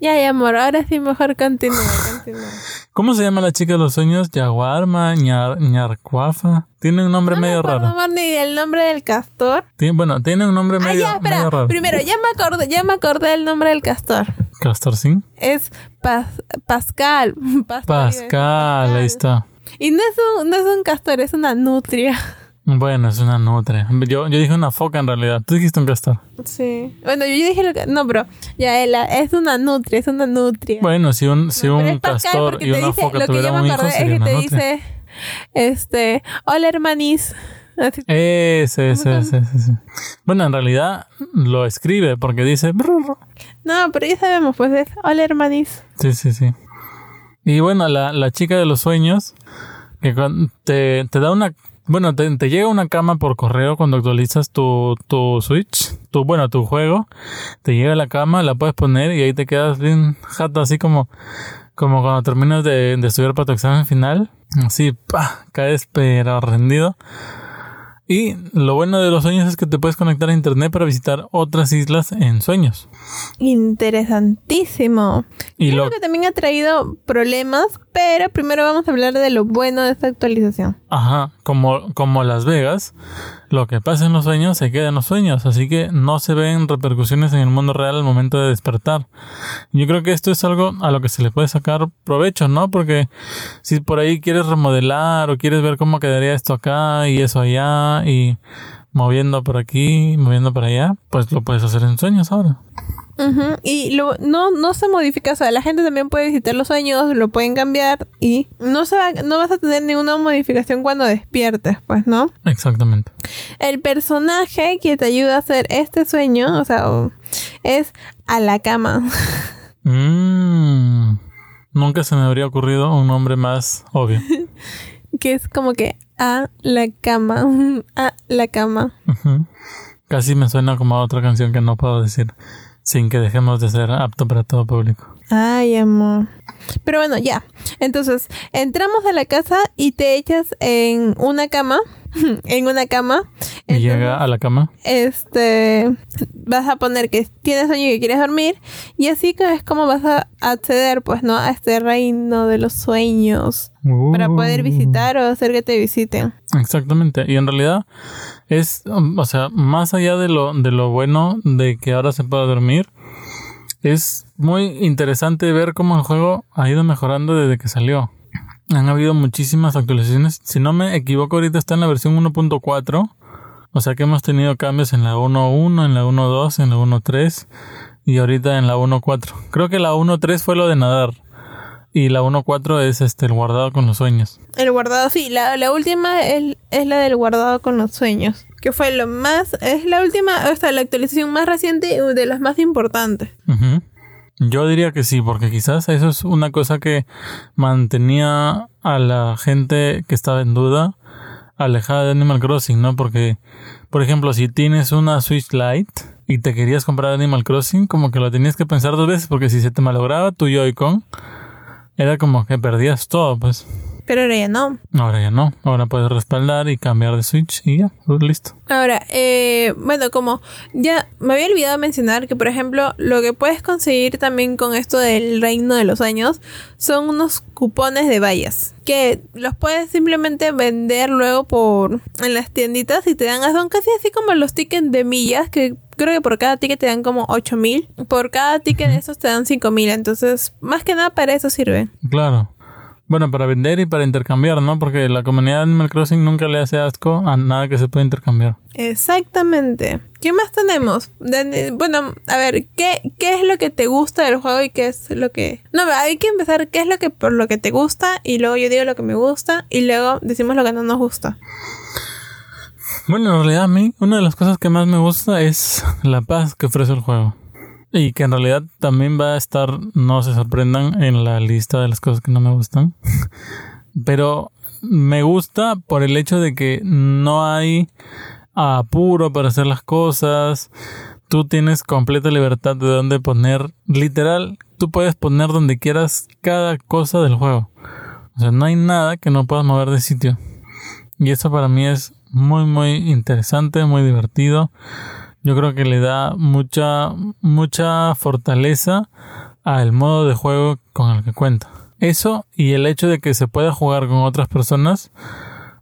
Ya, ya, amor, ahora sí mejor continúa, (laughs) continúa. ¿Cómo se llama la chica de los sueños? Yaguarma, Ñar, Ñarcuafa. Tiene un nombre No me medio acuerdo, raro. ni el nombre del castor. Tiene- bueno, tiene un nombre Ah, medio, ya, espera. medio raro. Primero, ya me acordé, ya me acordé del nombre del castor. Castor Sin. Es Pas- Pascal. (laughs) Pastor, Pascal, ahí está. Y no es, un, no es un castor, es una nutria. (laughs) Bueno, es una nutria. Yo, yo dije una foca en realidad. Tú dijiste un castor. Sí. Bueno, yo dije lo que... No, pero ya, es una nutria, es una nutria. Bueno, si un, si un castor y una dice- foca Lo que yo tuvieran me un hijo, acordé es sería que te nutria. dice... Este... Hola, hermanis. Así- Ese, ese, ese, ese. Bueno, en realidad lo escribe porque dice... No, pero ya sabemos, pues es... Hola, hermanis. Sí, sí, sí. Y bueno, la, la chica de los sueños, que te, te da una... Bueno, te, te llega una cama por correo cuando actualizas tu, tu Switch, tu, bueno, tu juego. Te llega la cama, la puedes poner y ahí te quedas bien jato, así como, como cuando terminas de, de estudiar para tu examen final. Así, pa, caes pero rendido. Y lo bueno de los sueños es que te puedes conectar a internet para visitar otras islas en sueños. Interesantísimo. Y Creo lo, que también ha traído problemas, pero primero vamos a hablar de lo bueno de esta actualización. Ajá, como, como Las Vegas, lo que pasa en los sueños se queda en los sueños, así que no se ven repercusiones en el mundo real al momento de despertar. Yo creo que esto es algo a lo que se le puede sacar provecho, ¿no? Porque si por ahí quieres remodelar o quieres ver cómo quedaría esto acá y eso allá y moviendo por aquí, moviendo por allá, pues lo puedes hacer en sueños ahora. Y lo, no, no se modifica, o sea, la gente también puede visitar los sueños, lo pueden cambiar y no, se va- no vas a tener ninguna modificación cuando despiertes, pues, ¿no? Exactamente. El personaje que te ayuda a hacer este sueño, o sea, es a la cama. (laughs) Mm, nunca se me habría ocurrido un nombre más obvio. (laughs) que es como que a la cama, (laughs) a la cama. Casi me suena como a otra canción que no puedo decir sin que dejemos de ser apto para todo público. Ay, amor. Pero bueno, ya. Entonces, entramos a la casa y te echas en una cama. (laughs) en una cama. Y Entonces, llega a la cama. Este. Vas a poner que tienes sueño y que quieres dormir. Y así que es como vas a acceder, pues, ¿no? A este reino de los sueños. Para poder Uh. visitar o hacer que te visiten. Exactamente. Y en realidad es, um, o sea, más allá de lo, de lo bueno de que ahora se pueda dormir, es muy interesante ver cómo el juego ha ido mejorando desde que salió. Han habido muchísimas actualizaciones. Si no me equivoco, ahorita está en la versión 1.4. O sea que hemos tenido cambios en la 1.1, en la 1.2, en la 1.3 y ahorita en la 1.4. Creo que la 1.3 fue lo de nadar. Y la 1.4 es este el guardado con los sueños. El guardado, sí, la, la última es, es la del guardado con los sueños. Que fue lo más. Es la última, o sea, la actualización más reciente de las más importantes. Yo diría que sí, porque quizás eso es una cosa que mantenía a la gente que estaba en duda alejada de Animal Crossing, ¿no? Porque, por ejemplo, si tienes una Switch Lite y te querías comprar Animal Crossing, como que lo tenías que pensar dos veces, porque si se te malograba tu Joy-Con, era como que perdías todo, pues. Pero ahora ya no. Ahora ya no. Ahora puedes respaldar y cambiar de Switch y ya, pues listo. Ahora, eh, bueno, como ya me había olvidado mencionar que, por ejemplo, lo que puedes conseguir también con esto del reino de los años son unos cupones de vallas que los puedes simplemente vender luego por en las tienditas y te dan, son casi así como los tickets de millas que creo que por cada ticket te dan como 8000. Por cada ticket de esos te dan 5000. Entonces, más que nada para eso sirve. Claro. Bueno, para vender y para intercambiar, ¿no? Porque la comunidad de Animal Crossing nunca le hace asco a nada que se pueda intercambiar. Exactamente. ¿Qué más tenemos? bueno, a ver, ¿qué, ¿qué es lo que te gusta del juego y qué es lo que... No, hay que empezar qué es lo que por lo que te gusta y luego yo digo lo que me gusta y luego decimos lo que no nos gusta. Bueno, en realidad a mí una de las cosas que más me gusta es la paz que ofrece el juego. Y que en realidad también va a estar, no se sorprendan, en la lista de las cosas que no me gustan. (laughs) Pero me gusta por el hecho de que no hay apuro para hacer las cosas. Tú tienes completa libertad de dónde poner. Literal, tú puedes poner donde quieras cada cosa del juego. O sea, no hay nada que no puedas mover de sitio. Y eso para mí es muy, muy interesante, muy divertido yo creo que le da mucha, mucha fortaleza al modo de juego con el que cuenta. Eso y el hecho de que se pueda jugar con otras personas,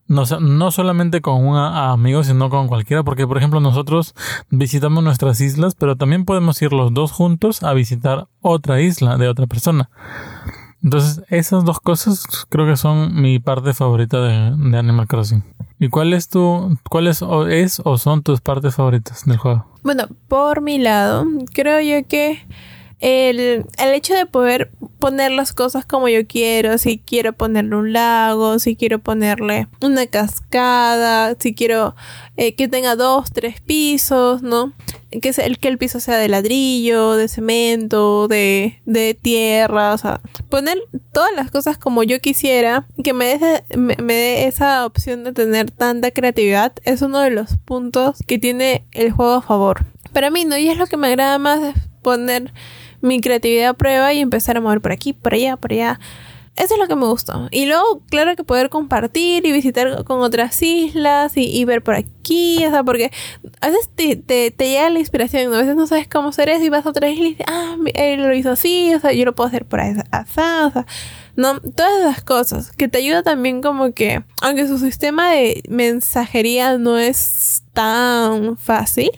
no, no solamente con un amigo, sino con cualquiera, porque por ejemplo nosotros visitamos nuestras islas, pero también podemos ir los dos juntos a visitar otra isla de otra persona. Entonces, esas dos cosas creo que son mi parte favorita de, de Animal Crossing. ¿Y cuál es tu, cuál es o, es o son tus partes favoritas del juego? Bueno, por mi lado, creo yo que el, el, hecho de poder poner las cosas como yo quiero, si quiero ponerle un lago, si quiero ponerle una cascada, si quiero eh, que tenga dos, tres pisos, ¿no? Que, el, que el piso sea de ladrillo, de cemento, de, de tierra, o sea, poner todas las cosas como yo quisiera, que me me, me dé esa opción de tener tanta creatividad, es uno de los puntos que tiene el juego a favor. Para mí, ¿no? Y es lo que me agrada más de poner mi creatividad a prueba y empezar a mover por aquí, por allá, por allá. Eso es lo que me gustó. Y luego, claro que poder compartir y visitar con otras islas y, ver por aquí, o sea, porque a veces te, te, llega la inspiración, a veces no sabes cómo hacer eso y vas a otra isla y dices, ah, él lo hizo así, o sea, yo lo puedo hacer por así, o sea, no, todas esas cosas que te ayuda también como que, aunque su sistema de mensajería no es tan fácil,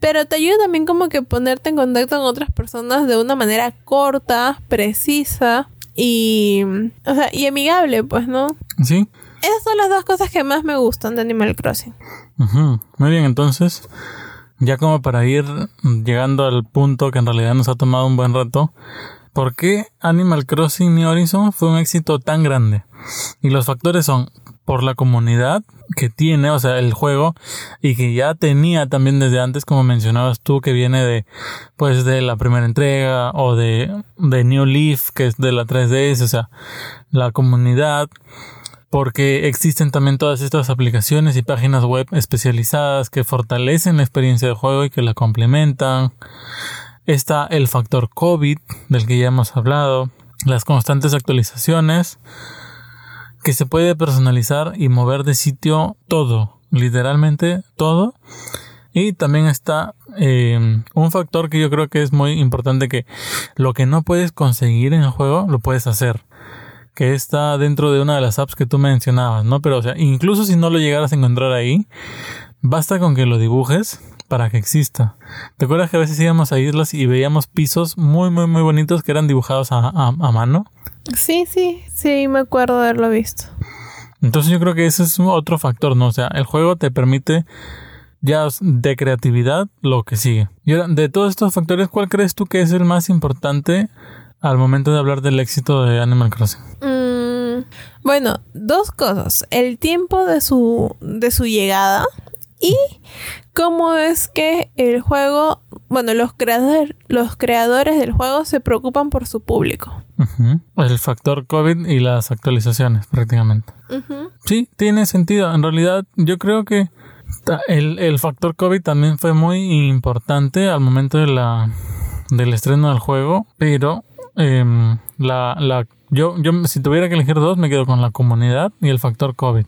pero te ayuda también como que ponerte en contacto con otras personas de una manera corta, precisa y, o sea, y amigable, pues, ¿no? Sí. Esas son las dos cosas que más me gustan de Animal Crossing. Muy bien, entonces, ya como para ir llegando al punto que en realidad nos ha tomado un buen rato, ¿por qué Animal Crossing New Horizons fue un éxito tan grande? Y los factores son por la comunidad que tiene, o sea, el juego y que ya tenía también desde antes, como mencionabas tú, que viene de, pues, de la primera entrega o de, de New Leaf, que es de la 3DS, o sea, la comunidad, porque existen también todas estas aplicaciones y páginas web especializadas que fortalecen la experiencia de juego y que la complementan. Está el factor COVID, del que ya hemos hablado, las constantes actualizaciones, que se puede personalizar y mover de sitio todo, literalmente todo. Y también está eh, un factor que yo creo que es muy importante que lo que no puedes conseguir en el juego lo puedes hacer. Que está dentro de una de las apps que tú mencionabas, ¿no? Pero o sea, incluso si no lo llegaras a encontrar ahí, basta con que lo dibujes para que exista. ¿Te acuerdas que a veces íbamos a islas y veíamos pisos muy, muy, muy bonitos que eran dibujados a, a mano? Sí, sí, sí, me acuerdo de haberlo visto. Entonces yo creo que ese es otro factor, ¿no? O sea, el juego te permite ya de creatividad lo que sigue. Y ahora, de todos estos factores, ¿cuál crees tú que es el más importante al momento de hablar del éxito de Animal Crossing? Mm, bueno, dos cosas. El tiempo de su, de su llegada y cómo es que el juego, bueno, los, creadores los creadores del juego se preocupan por su público. El factor COVID y las actualizaciones, prácticamente. Sí, tiene sentido. En realidad, yo creo que el, el, factor COVID también fue muy importante al momento de la, del estreno del juego, pero em, la, la, yo, yo, si tuviera que elegir dos, me quedo con la comunidad y el factor COVID.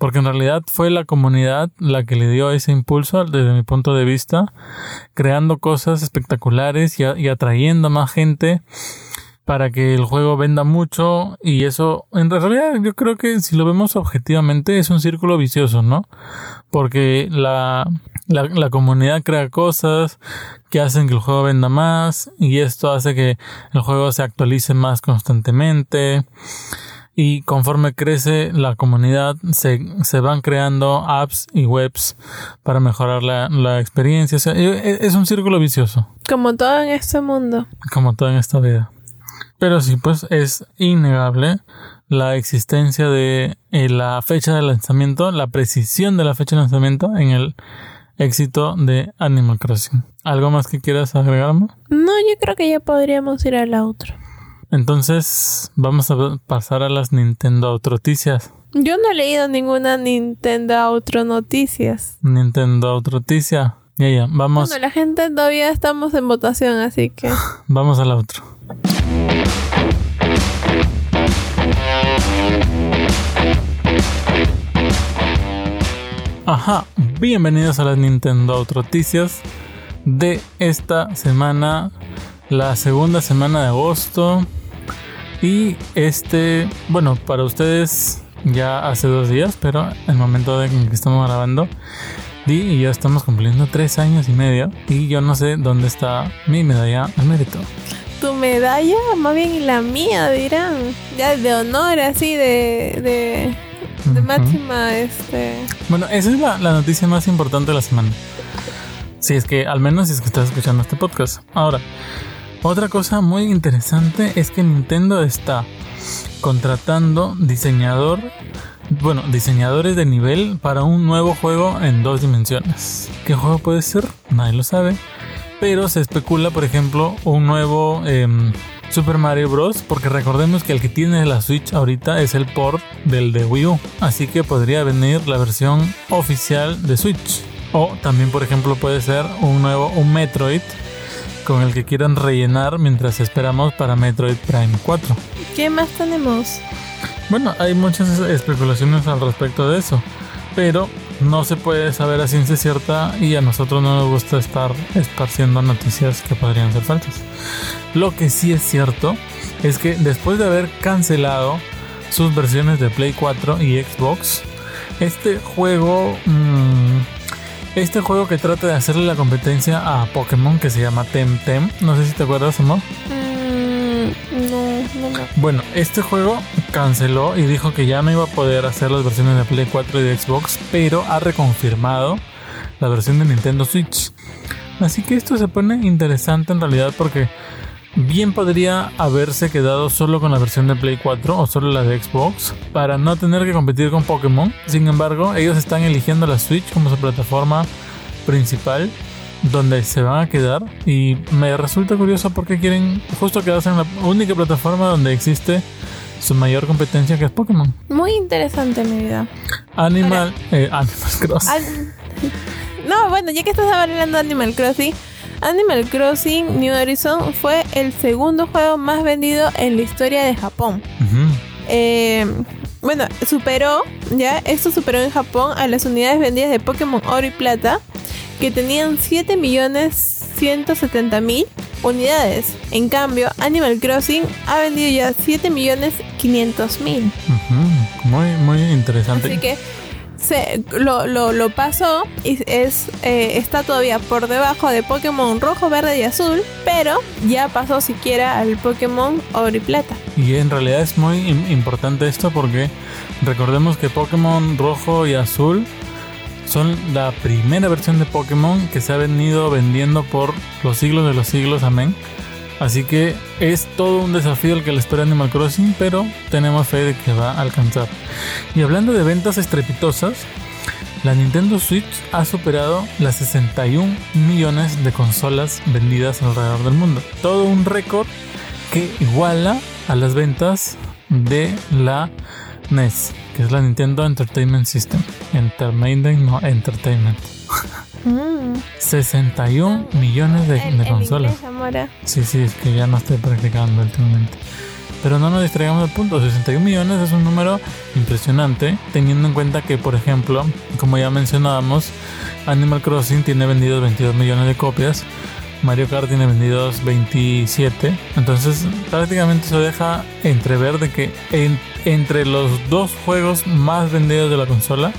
Porque en realidad fue la comunidad la que le dio ese impulso desde mi punto de vista, creando cosas espectaculares y, atrayendo más gente para que el juego venda mucho y eso en realidad yo creo que si lo vemos objetivamente es un círculo vicioso, ¿no? Porque la, la, comunidad crea cosas que hacen que el juego venda más y esto hace que el juego se actualice más constantemente y conforme crece la comunidad se, se van creando apps y webs para mejorar la, la experiencia. O sea, e, e, es un círculo vicioso. Como todo en este mundo. Como todo en esta vida. Pero sí, pues es innegable la existencia de eh, la fecha de lanzamiento, la precisión de la fecha de lanzamiento en el éxito de Animal Crossing. ¿Algo más que quieras agregarme? No, yo creo que ya podríamos ir a la otra. Entonces, vamos a pasar a las Nintendo Autroticias. Yo no he leído ninguna Nintendo Outro Noticias. Nintendo Autroticia. Ya, ya, vamos. Bueno, la gente todavía estamos en votación, así que. (laughs) vamos a la otro. Ajá, bienvenidos a las Nintendo Autroticias de esta semana, la segunda semana de agosto. Y este, bueno, para ustedes ya hace dos días, pero el momento en que estamos grabando, Di y yo estamos cumpliendo tres años y medio. Y yo no sé dónde está mi medalla al mérito. Tu medalla, más bien la mía, dirán. Ya de honor, así, de, de, de máxima, este. Bueno, esa es la, la noticia más importante de la semana. Si es que, al menos si es que estás escuchando este podcast. Ahora, otra cosa muy interesante es que Nintendo está contratando diseñador, bueno, diseñadores de nivel para un nuevo juego en dos dimensiones. ¿Qué juego puede ser? Nadie lo sabe. Pero se especula, por ejemplo, un nuevo eh, Super Mario Bros. Porque recordemos que el que tiene la Switch ahorita es el port del de Wii U. Así que podría venir la versión oficial de Switch. O también, por ejemplo, puede ser un nuevo, un Metroid con el que quieran rellenar mientras esperamos para Metroid Prime 4. ¿Qué más tenemos? Bueno, hay muchas especulaciones al respecto de eso, pero no se puede saber a ciencia cierta y a nosotros no nos gusta estar esparciendo noticias que podrían ser falsas. Lo que sí es cierto es que después de haber cancelado sus versiones de Play 4 y Xbox, este juego... Mmm, este juego que trata de hacerle la competencia a Pokémon que se llama Temtem. No sé si te acuerdas o no. Mm, no, no, no. Bueno, este juego canceló y dijo que ya no iba a poder hacer las versiones de Play 4 y de Xbox, pero ha reconfirmado la versión de Nintendo Switch. Así que esto se pone interesante en realidad porque bien podría haberse quedado solo con la versión de Play 4 o solo la de Xbox para no tener que competir con Pokémon. Sin embargo, ellos están eligiendo la Switch como su plataforma principal donde se van a quedar y me resulta curioso porque quieren justo quedarse en la única plataforma donde existe su mayor competencia que es Pokémon. Muy interesante mi vida. Animal, eh, (laughs) Animal Crossing. An- (laughs) no, bueno, ya que estás hablando de Animal Crossing, Animal Crossing New Horizon fue el segundo juego más vendido en la historia de Japón. Eh, bueno, superó, ya, esto superó en Japón a las unidades vendidas de Pokémon Oro y Plata, que tenían 7 millones 170 mil unidades. En cambio, Animal Crossing ha vendido ya 7 millones 500 mil. Ujú. Muy, muy interesante. Así que lo, lo, pasó y es, eh, está todavía por debajo de Pokémon rojo, verde y azul, pero ya pasó siquiera al Pokémon oro y. Y en realidad es muy im- importante esto porque recordemos que Pokémon rojo y azul son la primera versión de Pokémon que se ha venido vendiendo por los siglos de los siglos, amén. Así que es todo un desafío el que le espera Animal Crossing, pero tenemos fe de que va a alcanzar. Y hablando de ventas estrepitosas, la Nintendo Switch ha superado las 61 millones de consolas vendidas alrededor del mundo. Todo un récord que iguala a las ventas de la NES, que es la Nintendo Entertainment System. Entertainment, no Entertainment. Mm. 61 millones de, El- de el consolas. inglés. Sí, sí, es que ya no estoy practicando últimamente. Pero no nos distraigamos del punto. 61 millones es un número impresionante, teniendo en cuenta que, por ejemplo, como ya mencionábamos, Animal Crossing tiene vendidos 22 millones de copias. Mario Kart tiene vendidos 27. Entonces, prácticamente eso deja entrever de que en- entre los dos juegos más vendidos de la consola,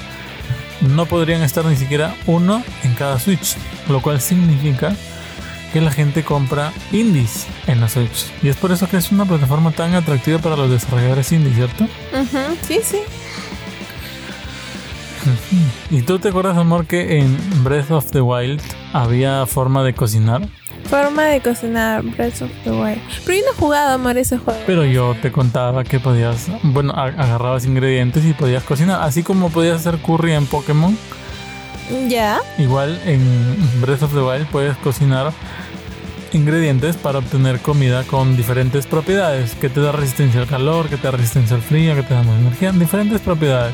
no podrían estar ni siquiera uno en cada Switch. Lo cual significa que la gente compra indies en la Switch. Y es por eso que es una plataforma tan atractiva para los desarrolladores indies, ¿cierto? Ujú, Sí, sí. ¿Y tú te acuerdas, amor, que en Breath of the Wild había forma de cocinar? Forma de cocinar Breath of the Wild. Pero yo no he jugado, amor, ese juego. Pero yo te contaba que podías, bueno, agarrabas ingredientes y podías cocinar. Así como podías hacer curry en Pokémon, Ya. igual en Breath of the Wild puedes cocinar ingredientes para obtener comida con diferentes propiedades, que te da resistencia al calor, que te da resistencia al frío, que te da más energía, diferentes propiedades.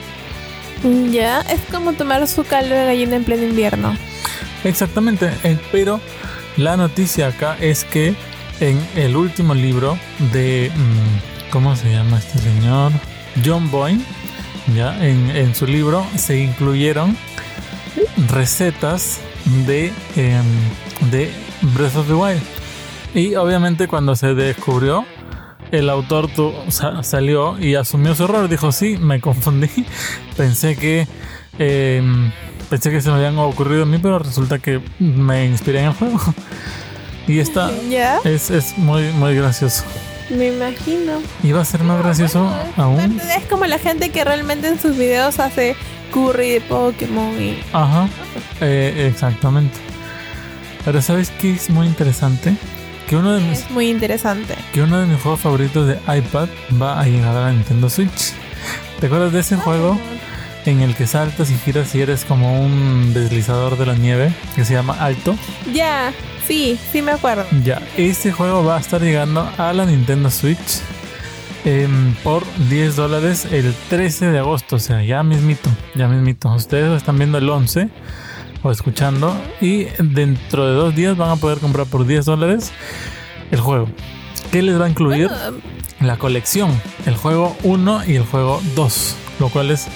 Ya. Es como tomar su caldo de gallina en pleno invierno. Exactamente, eh, pero la noticia acá es que en el último libro de, mm, ¿cómo se llama este señor? John Boyne, ya, en, en su libro se incluyeron recetas de, em, de Breath of the Wild. Y obviamente cuando se descubrió, el autor tu- sa- salió y asumió su error. Dijo, sí, me confundí. (laughs) Pensé que... em, pensé que se me habían ocurrido a mí, pero resulta que me inspiré en el juego. Y está... Ya. Es, es muy, muy gracioso. Me imagino. Y va a ser más gracioso aún. Es como la gente que realmente en sus videos hace curry de Pokémon y. Ajá, eh, exactamente. Pero ¿sabes qué es muy interesante? Que uno, de mis, Es muy interesante. que uno de mis juegos favoritos de iPad va a llegar a la Nintendo Switch. ¿Te acuerdas de ese juego en el que saltas y giras y eres como un deslizador de la nieve que se llama Alto? Ya, sí, sí me acuerdo. Ya, este juego va a estar llegando a la Nintendo Switch em, por 10 dólares el 13 de agosto, o sea, ya mismito, ya mismito. Ustedes lo están viendo el 11 o escuchando y dentro de dos días van a poder comprar por 10 dólares el juego. ¿Qué les va a incluir? Bueno, La colección, el juego 1 y el juego 2, lo cual es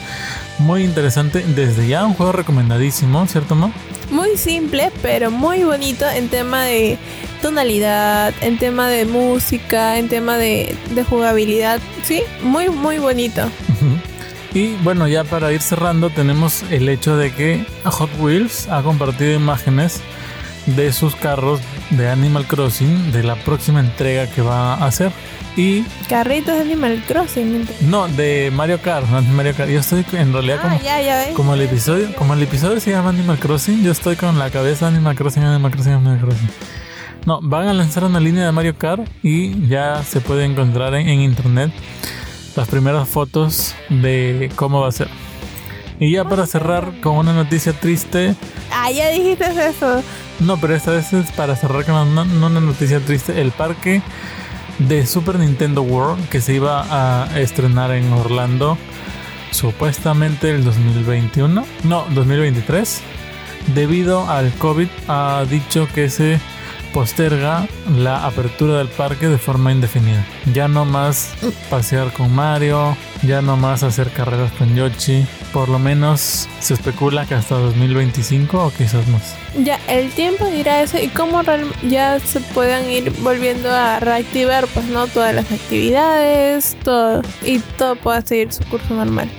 muy interesante. Desde ya un juego recomendadísimo, ¿cierto, Mo? muy simple, pero muy bonito en tema de tonalidad, en tema de música, en tema de, de jugabilidad. Sí, muy, muy bonito. Y bueno, ya para ir cerrando, tenemos el hecho de que Hot Wheels ha compartido imágenes de sus carros de Animal Crossing de la próxima entrega que va a hacer. Y Carritos de Animal Crossing. no, de Mario Kart, no de Mario Kart. Yo estoy en realidad Ah, como, ya, ya como el episodio, como el episodio se llama Animal Crossing, yo estoy con la cabeza Animal Crossing, Animal Crossing, Animal Crossing. No, van a lanzar una línea de Mario Kart y ya se puede encontrar en, en internet las primeras fotos de cómo va a ser. Y ya para cerrar con una noticia triste, Ah, ya dijiste eso. no, pero esta vez es para cerrar con una, una noticia triste, el parque de Super Nintendo World que se iba a estrenar en Orlando supuestamente el 2021, no, 2023, debido al COVID ha dicho que se posterga la apertura del parque de forma indefinida. Ya no más pasear con Mario, ya no más hacer carreras con Yoshi, por lo menos se especula que hasta 2025 o quizás más. Ya, el tiempo dirá eso y cómo ya se puedan ir volviendo a reactivar, pues, ¿no? Todas las actividades, todo. Y todo pueda seguir su curso normal.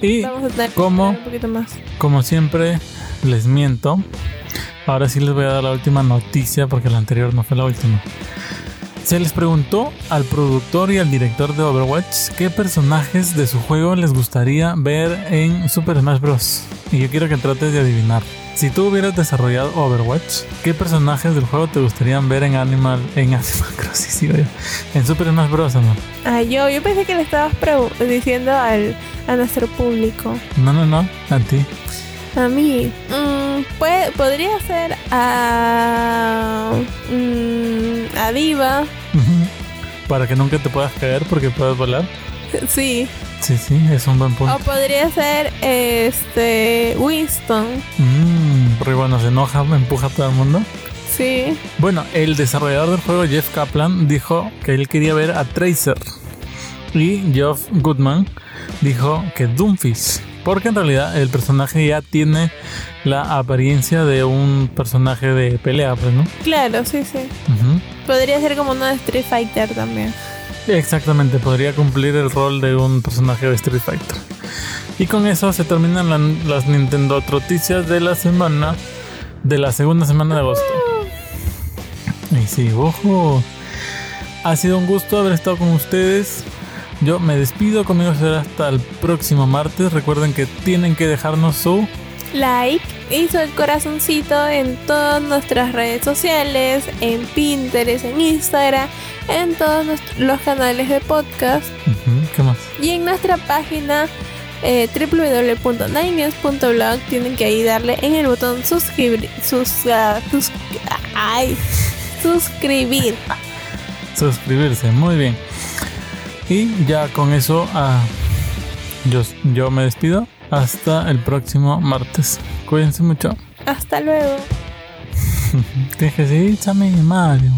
Y Vamos a tener esperar un poquito más. Como siempre, les miento. Ahora sí les voy a dar la última noticia porque la anterior no fue la última. Se les preguntó al productor y al director de Overwatch qué personajes de su juego les gustaría ver en Super Smash Bros. Y yo quiero que trates de adivinar. Si tú hubieras desarrollado Overwatch, ¿qué personajes del juego te gustarían ver en Animal, en Animal (laughs) Crossing, yo? en Super Smash Bros. amor? Ah, yo, yo pensé que le estabas diciendo al, a nuestro público. No, no, no, a ti. A mí, mm, puede, podría ser a. mm, a Diva. Para que nunca te puedas caer porque puedes volar. Sí. Sí, sí, es un buen punto. O podría ser este. Winston. Mm, porque cuando se enoja empuja a todo el mundo. Sí. Bueno, el desarrollador del juego, Jeff Kaplan, dijo que él quería ver a Tracer. Y Geoff Goodman dijo que Doomfist. Porque en realidad el personaje ya tiene la apariencia de un personaje de pelea, pues, ¿no? Claro, sí, sí. Podría ser como de Street Fighter también. Exactamente, podría cumplir el rol de un personaje de Street Fighter. Y con eso se terminan la- las Nintendo noticias de la semana, de la segunda semana de agosto. Y sí, ojo. Ha sido un gusto haber estado con ustedes. Yo me despido, conmigo será hasta el próximo martes. Recuerden que tienen que dejarnos su... Like y su corazoncito en todas nuestras redes sociales, en Pinterest, en Instagram, en todos los canales de podcast ¿Qué más? y en nuestra página eh, tienen que ahí darle en el botón suscribir sus, ah, sus- ay, (laughs) suscribir Suscribirse, muy bien. Y ya con eso ah, yo, yo me despido. Hasta el próximo martes. Cuídense mucho. hasta luego (laughs) que seguir, chame, Mario.